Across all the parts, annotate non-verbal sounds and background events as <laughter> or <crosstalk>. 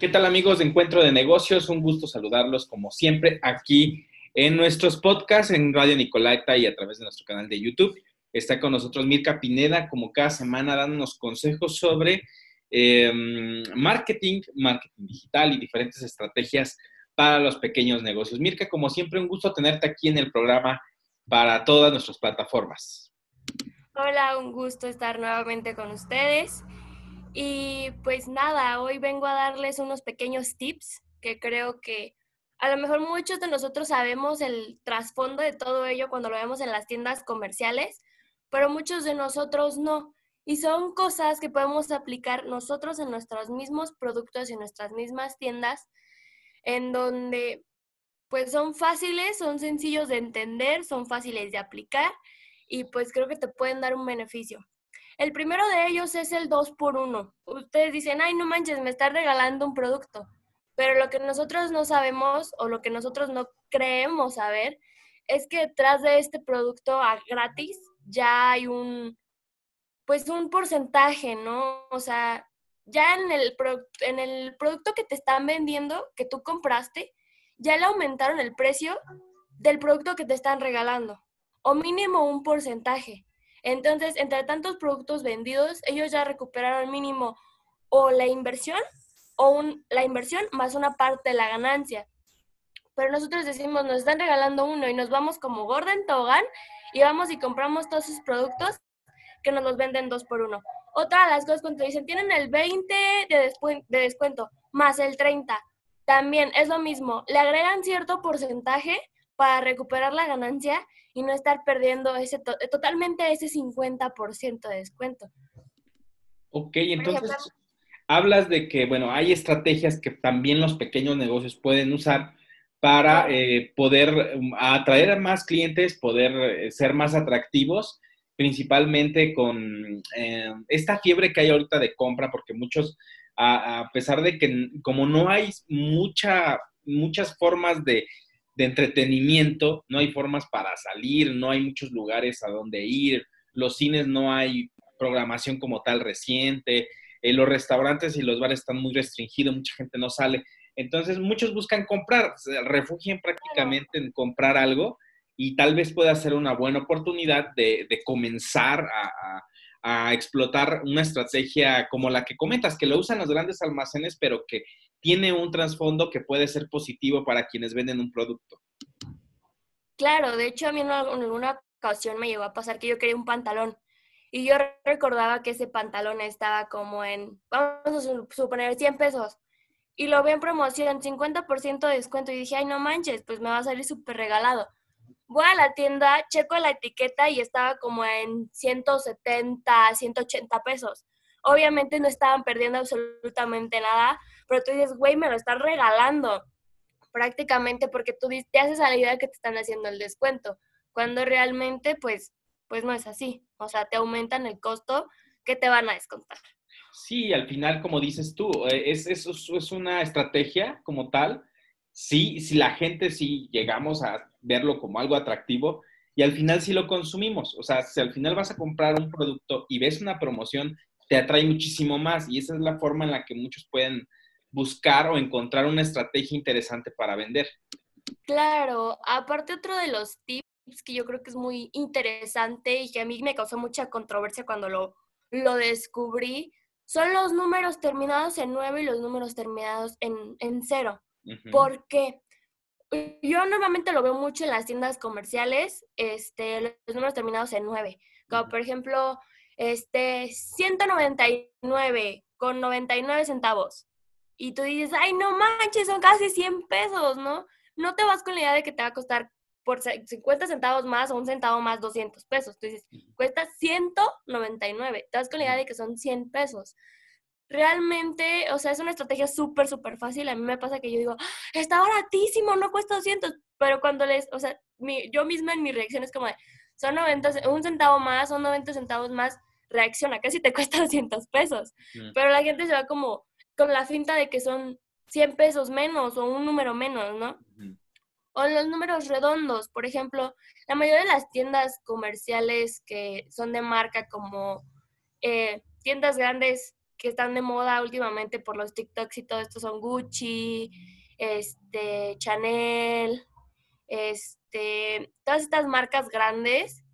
¿Qué tal amigos de Encuentro de Negocios? Un gusto saludarlos como siempre aquí en nuestros podcasts en Radio Nicolaita y a través de nuestro canal de YouTube. Está con nosotros Mirka Pineda como cada semana dándonos consejos sobre em, marketing, marketing digital y diferentes estrategias para los pequeños negocios. Mirka, como siempre, un gusto tenerte aquí en el programa para todas nuestras plataformas. Hola, un gusto estar nuevamente con ustedes. Y pues nada, hoy vengo a darles unos pequeños tips que creo que a lo mejor muchos de nosotros sabemos el trasfondo de todo ello cuando lo vemos en las tiendas comerciales, pero muchos de nosotros no. Y son cosas que podemos aplicar nosotros en nuestros mismos productos y nuestras mismas tiendas, en donde pues son fáciles, son sencillos de entender, son fáciles de aplicar y pues creo que te pueden dar un beneficio. El primero de ellos es el 2 por 1 Ustedes dicen, ay, no manches, me está regalando un producto. Pero lo que nosotros no sabemos o lo que nosotros no creemos saber es que detrás de este producto a gratis ya hay un, pues un porcentaje, ¿no? O sea, ya en el, en el producto que te están vendiendo, que tú compraste, ya le aumentaron el precio del producto que te están regalando, o mínimo un porcentaje. Entonces, entre tantos productos vendidos, ellos ya recuperaron mínimo o la inversión o un, la inversión más una parte de la ganancia. Pero nosotros decimos, nos están regalando uno y nos vamos como gorda en tobogán y vamos y compramos todos sus productos que nos los venden dos por uno. Otra de las cosas cuando dicen, tienen el 20 de, de descuento más el 30. También es lo mismo, le agregan cierto porcentaje para recuperar la ganancia y no estar perdiendo ese totalmente ese 50% de descuento. Ok, entonces hablas de que, bueno, hay estrategias que también los pequeños negocios pueden usar para eh, poder um, atraer a más clientes, poder eh, ser más atractivos, principalmente con eh, esta fiebre que hay ahorita de compra, porque muchos, a, a pesar de que como no hay mucha, muchas formas de de entretenimiento, no hay formas para salir, no hay muchos lugares a donde ir, los cines no hay programación como tal reciente, eh, los restaurantes y los bares están muy restringidos, mucha gente no sale. Entonces muchos buscan comprar, se refugian prácticamente en comprar algo y tal vez pueda ser una buena oportunidad de, comenzar a, a, explotar una estrategia como la que comentas, que lo usan los grandes almacenes, pero que tiene un trasfondo que puede ser positivo para quienes venden un producto. Claro, de hecho a mí en alguna ocasión me llegó a pasar que yo quería un pantalón y yo recordaba que ese pantalón estaba como en, vamos a suponer, 100 pesos y lo vi en promoción, 50% de descuento y dije, ay, no manches, pues me va a salir súper regalado. Voy a la tienda, checo la etiqueta y estaba como en 170, 180 pesos. Obviamente no estaban perdiendo absolutamente nada, pero tú dices, güey, me lo están regalando prácticamente porque tú te haces a la idea que te están haciendo el descuento, cuando realmente pues, pues no es así. O sea, te aumentan el costo que te van a descontar. Sí, al final, como dices tú, eh, es, es, es una estrategia como tal. Sí, si la gente sí llegamos a verlo como algo atractivo y al final sí lo consumimos. O sea, si al final vas a comprar un producto y ves una promoción, te atrae muchísimo más y esa es la forma en la que muchos pueden buscar o encontrar una estrategia interesante para vender. Claro, aparte otro de los tips que yo creo que es muy interesante y que a mí me causó mucha controversia cuando lo, lo descubrí, son los números terminados en 9 y los números terminados en, en 0. ¿Por qué? Yo normalmente lo veo mucho en las tiendas comerciales, este, los números terminados en 9. Como por ejemplo, este, 199 con 99 centavos y tú dices, ay, no manches, son casi 100 pesos, ¿no? No te vas con la idea de que te va a costar por 50 centavos más o un centavo más 200 pesos. Tú dices, cuesta 199. Te vas con la idea de que son 100 pesos. Realmente, o sea, es una estrategia súper, súper fácil. A mí me pasa que yo digo, ¡Ah, está baratísimo, no cuesta 200. Pero cuando les, o sea, yo misma en mi reacción es como de, son 90, un centavo más, son 90 centavos más, reacciona, casi te cuesta 200 pesos. Pero la gente se va como, con la finta de que son 100 pesos menos o un número menos, ¿no? O los números redondos, por ejemplo, la mayoría de las tiendas comerciales que son de marca como eh, tiendas grandes que están de moda últimamente por los TikToks y todo esto son Gucci, este, Chanel, este, todas estas marcas grandes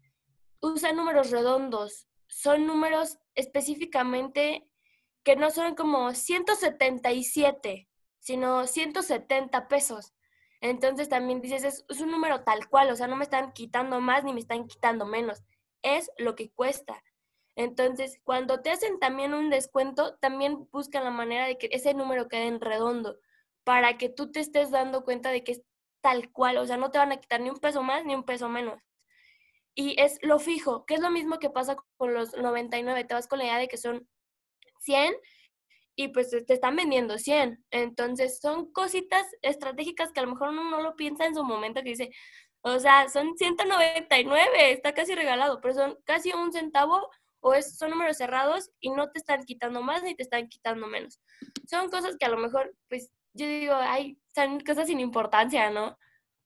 usan números redondos. Son números específicamente que no son como 177, sino 170 pesos. Entonces también dices, es, un número tal cual, o sea, no me están quitando más ni me están quitando menos, es lo que cuesta. Entonces, cuando te hacen también un descuento, también buscan la manera de que ese número quede en redondo, para que tú te estés dando cuenta de que es tal cual, o sea, no te van a quitar ni un peso más ni un peso menos. Y es lo fijo, que es lo mismo que pasa con los 99, te vas con la idea de que son 100 y pues te están vendiendo 100. Entonces son cositas estratégicas que a lo mejor uno no lo piensa en su momento que dice, o sea, son 199, está casi regalado, pero son casi un centavo o es, son números cerrados y no te están quitando más ni te están quitando menos. Son cosas que a lo mejor, pues yo digo, ay, son cosas sin importancia, ¿no?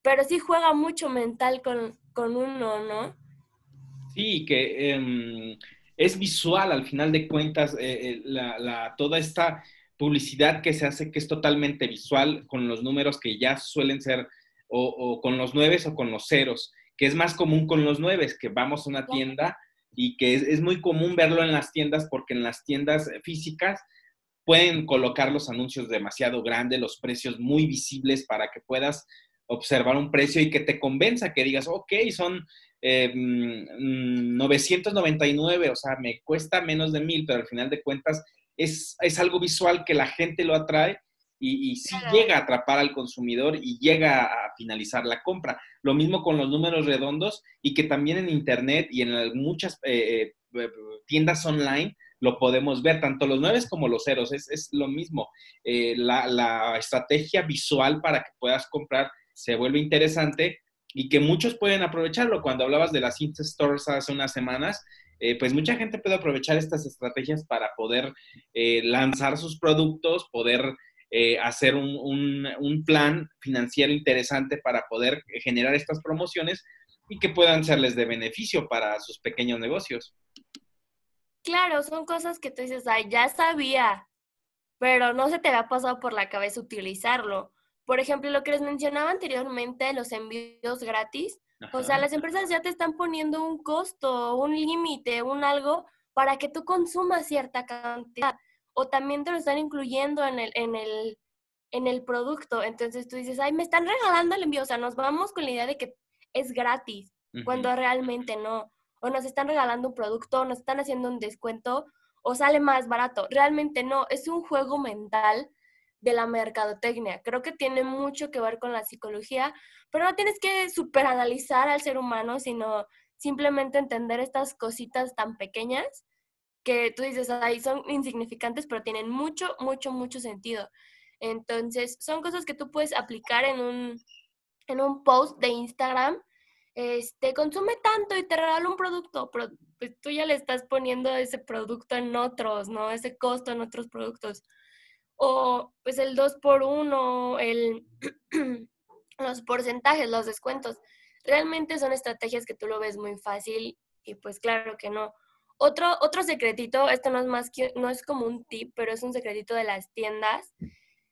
Pero sí juega mucho mental con, con uno, ¿no? Sí, que em, es visual al final de cuentas eh, eh, la, toda esta publicidad que se hace que es totalmente visual con los números que ya suelen ser o, con los nueves o con los ceros, que es más común con los nueves, que vamos a una tienda y que es, muy común verlo en las tiendas porque en las tiendas físicas pueden colocar los anuncios demasiado grandes, los precios muy visibles para que puedas observar un precio y que te convenza, que digas, ok, son 999, eh, o sea, me cuesta menos de mil, pero al final de cuentas es, es algo visual que la gente lo atrae y, y sí llega a atrapar al consumidor y llega a finalizar la compra. Lo mismo con los números redondos y que también en Internet y en muchas eh, eh, tiendas online lo podemos ver, tanto los nueve como los ceros, es, es lo mismo. Eh, la, la, estrategia visual para que puedas comprar se vuelve interesante y que muchos pueden aprovecharlo. Cuando hablabas de las Insta Stores hace unas semanas, pues mucha gente puede aprovechar estas estrategias para poder lanzar sus productos, poder eh, hacer un, plan financiero interesante para poder generar estas promociones y que puedan serles de beneficio para sus pequeños negocios. Claro, son cosas que tú dices, ay, ya sabía, pero no se te había pasado por la cabeza utilizarlo. Por ejemplo, lo que les mencionaba anteriormente, los envíos gratis. O sea, las empresas ya te están poniendo un costo, un límite, un algo para que tú consumas cierta cantidad o también te lo están incluyendo en el, en el, en el producto. Entonces tú dices, ay, me están regalando el envío. O sea, nos vamos con la idea de que es gratis, cuando realmente no. O nos están regalando un producto, nos están haciendo un descuento, o sale más barato. Realmente no, es un juego mental de la mercadotecnia. Creo que tiene mucho que ver con la psicología, pero no tienes que superanalizar al ser humano, sino simplemente entender estas cositas tan pequeñas que tú dices, ahí son insignificantes, pero tienen mucho, mucho, mucho sentido. Entonces, son cosas que tú puedes aplicar en un, en un post de Instagram. Este, consume tanto y te regalo un producto, pero pues tú ya le estás poniendo ese producto en otros, ¿no? Ese costo en otros productos. O pues el 2 por 1 el, <clears throat> los porcentajes, los descuentos. Realmente son estrategias que tú lo ves muy fácil y pues claro que no. Otro, otro secretito, esto no es más que, no es como un tip, pero es un secretito de las tiendas.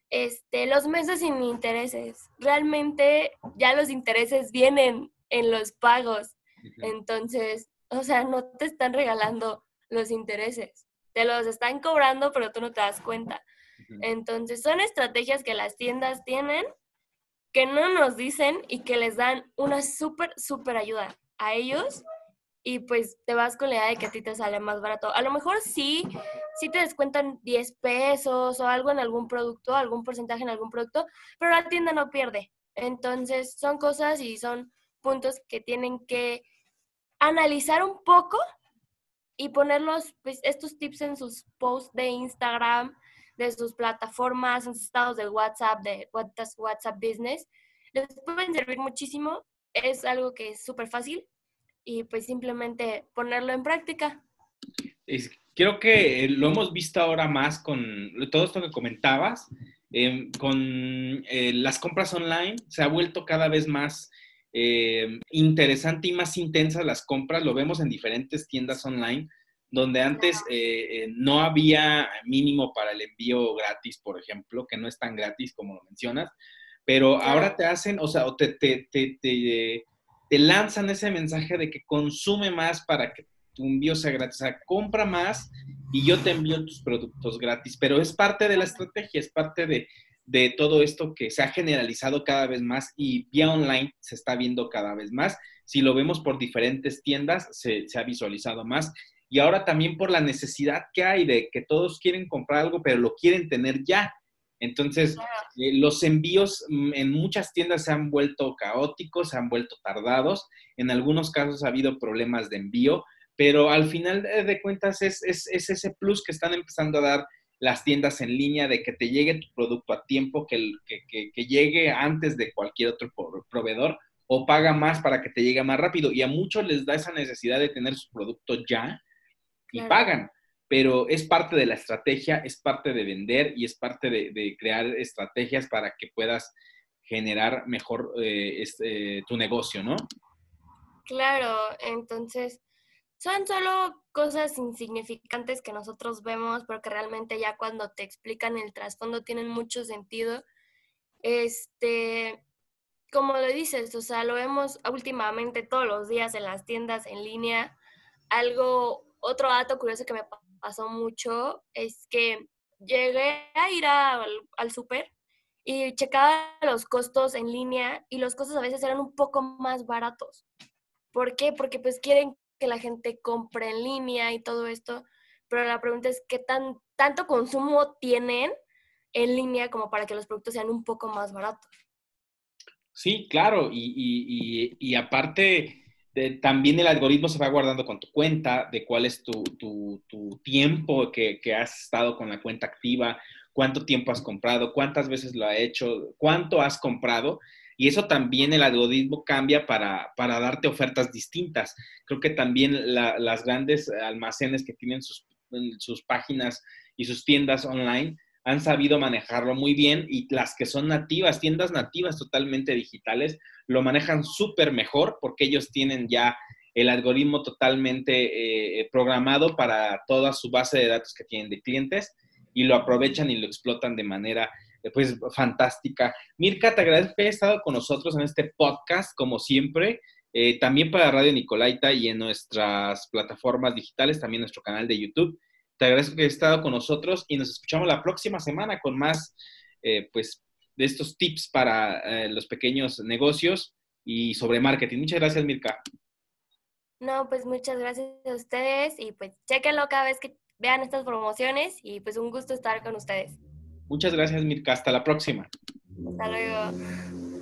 Este, los meses sin intereses. Realmente ya los intereses vienen en los pagos. Entonces, o sea, no te están regalando los intereses. Te los están cobrando, pero tú no te das cuenta. Entonces, son estrategias que las tiendas tienen que no nos dicen y que les dan una súper, súper ayuda a ellos y pues te vas con la idea de que a ti te sale más barato. A lo mejor sí, sí te descuentan 10 pesos o algo en algún producto, algún porcentaje en algún producto, pero la tienda no pierde. Entonces son cosas y son puntos que tienen que analizar un poco y ponerlos, pues, estos tips en sus posts de Instagram, de sus plataformas, en sus estados de WhatsApp, de WhatsApp Business. Les pueden servir muchísimo. Es algo que es súper fácil y pues simplemente ponerlo en práctica. creo que lo hemos visto ahora más con todo esto que comentabas, em, con eh, las compras online, se ha vuelto cada vez más em, interesante y más intensa las compras, lo vemos en diferentes tiendas online, donde antes eh, eh, no había mínimo para el envío gratis, por ejemplo, que no es tan gratis como lo mencionas, pero ahora te hacen, o sea, te, te, te, te, lanzan ese mensaje de que consume más para que tu envío sea gratis, o sea, compra más y yo te envío tus productos gratis, pero es parte de la estrategia, es parte de, de todo esto que se ha generalizado cada vez más y vía online se está viendo cada vez más. Si lo vemos por diferentes tiendas, se, se ha visualizado más y ahora también por la necesidad que hay de que todos quieren comprar algo, pero lo quieren tener ya. Entonces, eh, los envíos mm, en muchas tiendas se han vuelto caóticos, se han vuelto tardados. En algunos casos ha habido problemas de envío, pero al final de cuentas es, ese plus que están empezando a dar las tiendas en línea de que te llegue tu producto a tiempo, que, que, que llegue antes de cualquier otro proveedor o paga más para que te llegue más rápido. Y a muchos les da esa necesidad de tener su producto ya y pagan. Pero es parte de la estrategia, es parte de vender y es parte de, crear estrategias para que puedas generar mejor eh, este, tu negocio, ¿no? Claro, entonces son solo cosas insignificantes que nosotros vemos, pero que realmente ya cuando te explican el trasfondo tienen mucho sentido. Este, como lo dices, o sea, lo vemos últimamente todos los días en las tiendas en línea. Algo otro dato curioso que me pasó mucho es que llegué a ir al, al súper y checaba los costos en línea y los costos a veces eran un poco más baratos. ¿Por qué? Porque pues quieren que la gente compre en línea y todo esto, pero la pregunta es qué tan, tanto consumo tienen en línea como para que los productos sean un poco más baratos. Sí, claro, y, aparte, también el algoritmo se va guardando con tu cuenta, de cuál es tu, tiempo que, has estado con la cuenta activa, cuánto tiempo has comprado, cuántas veces lo ha hecho, cuánto has comprado. Y eso también el algoritmo cambia para, darte ofertas distintas. Creo que también las grandes almacenes que tienen sus, sus páginas y sus tiendas online han sabido manejarlo muy bien y las que son nativas, tiendas nativas totalmente digitales, lo manejan súper mejor porque ellos tienen ya el algoritmo totalmente eh, programado para toda su base de datos que tienen de clientes y lo aprovechan y lo explotan de manera eh, pues fantástica. Mirka, te agradezco que hayas estado con nosotros en este podcast, como siempre, eh, también para Radio Nicolaita y en nuestras plataformas digitales, también nuestro canal de YouTube. Te agradezco que hayas estado con nosotros y nos escuchamos la próxima semana con más, pues, de estos tips para eh, los pequeños negocios y sobre marketing. Muchas gracias, Mirka. No, pues muchas gracias a ustedes y pues chequenlo cada vez que vean estas promociones y pues un gusto estar con ustedes. Muchas gracias, Mirka. Hasta la próxima. Hasta luego.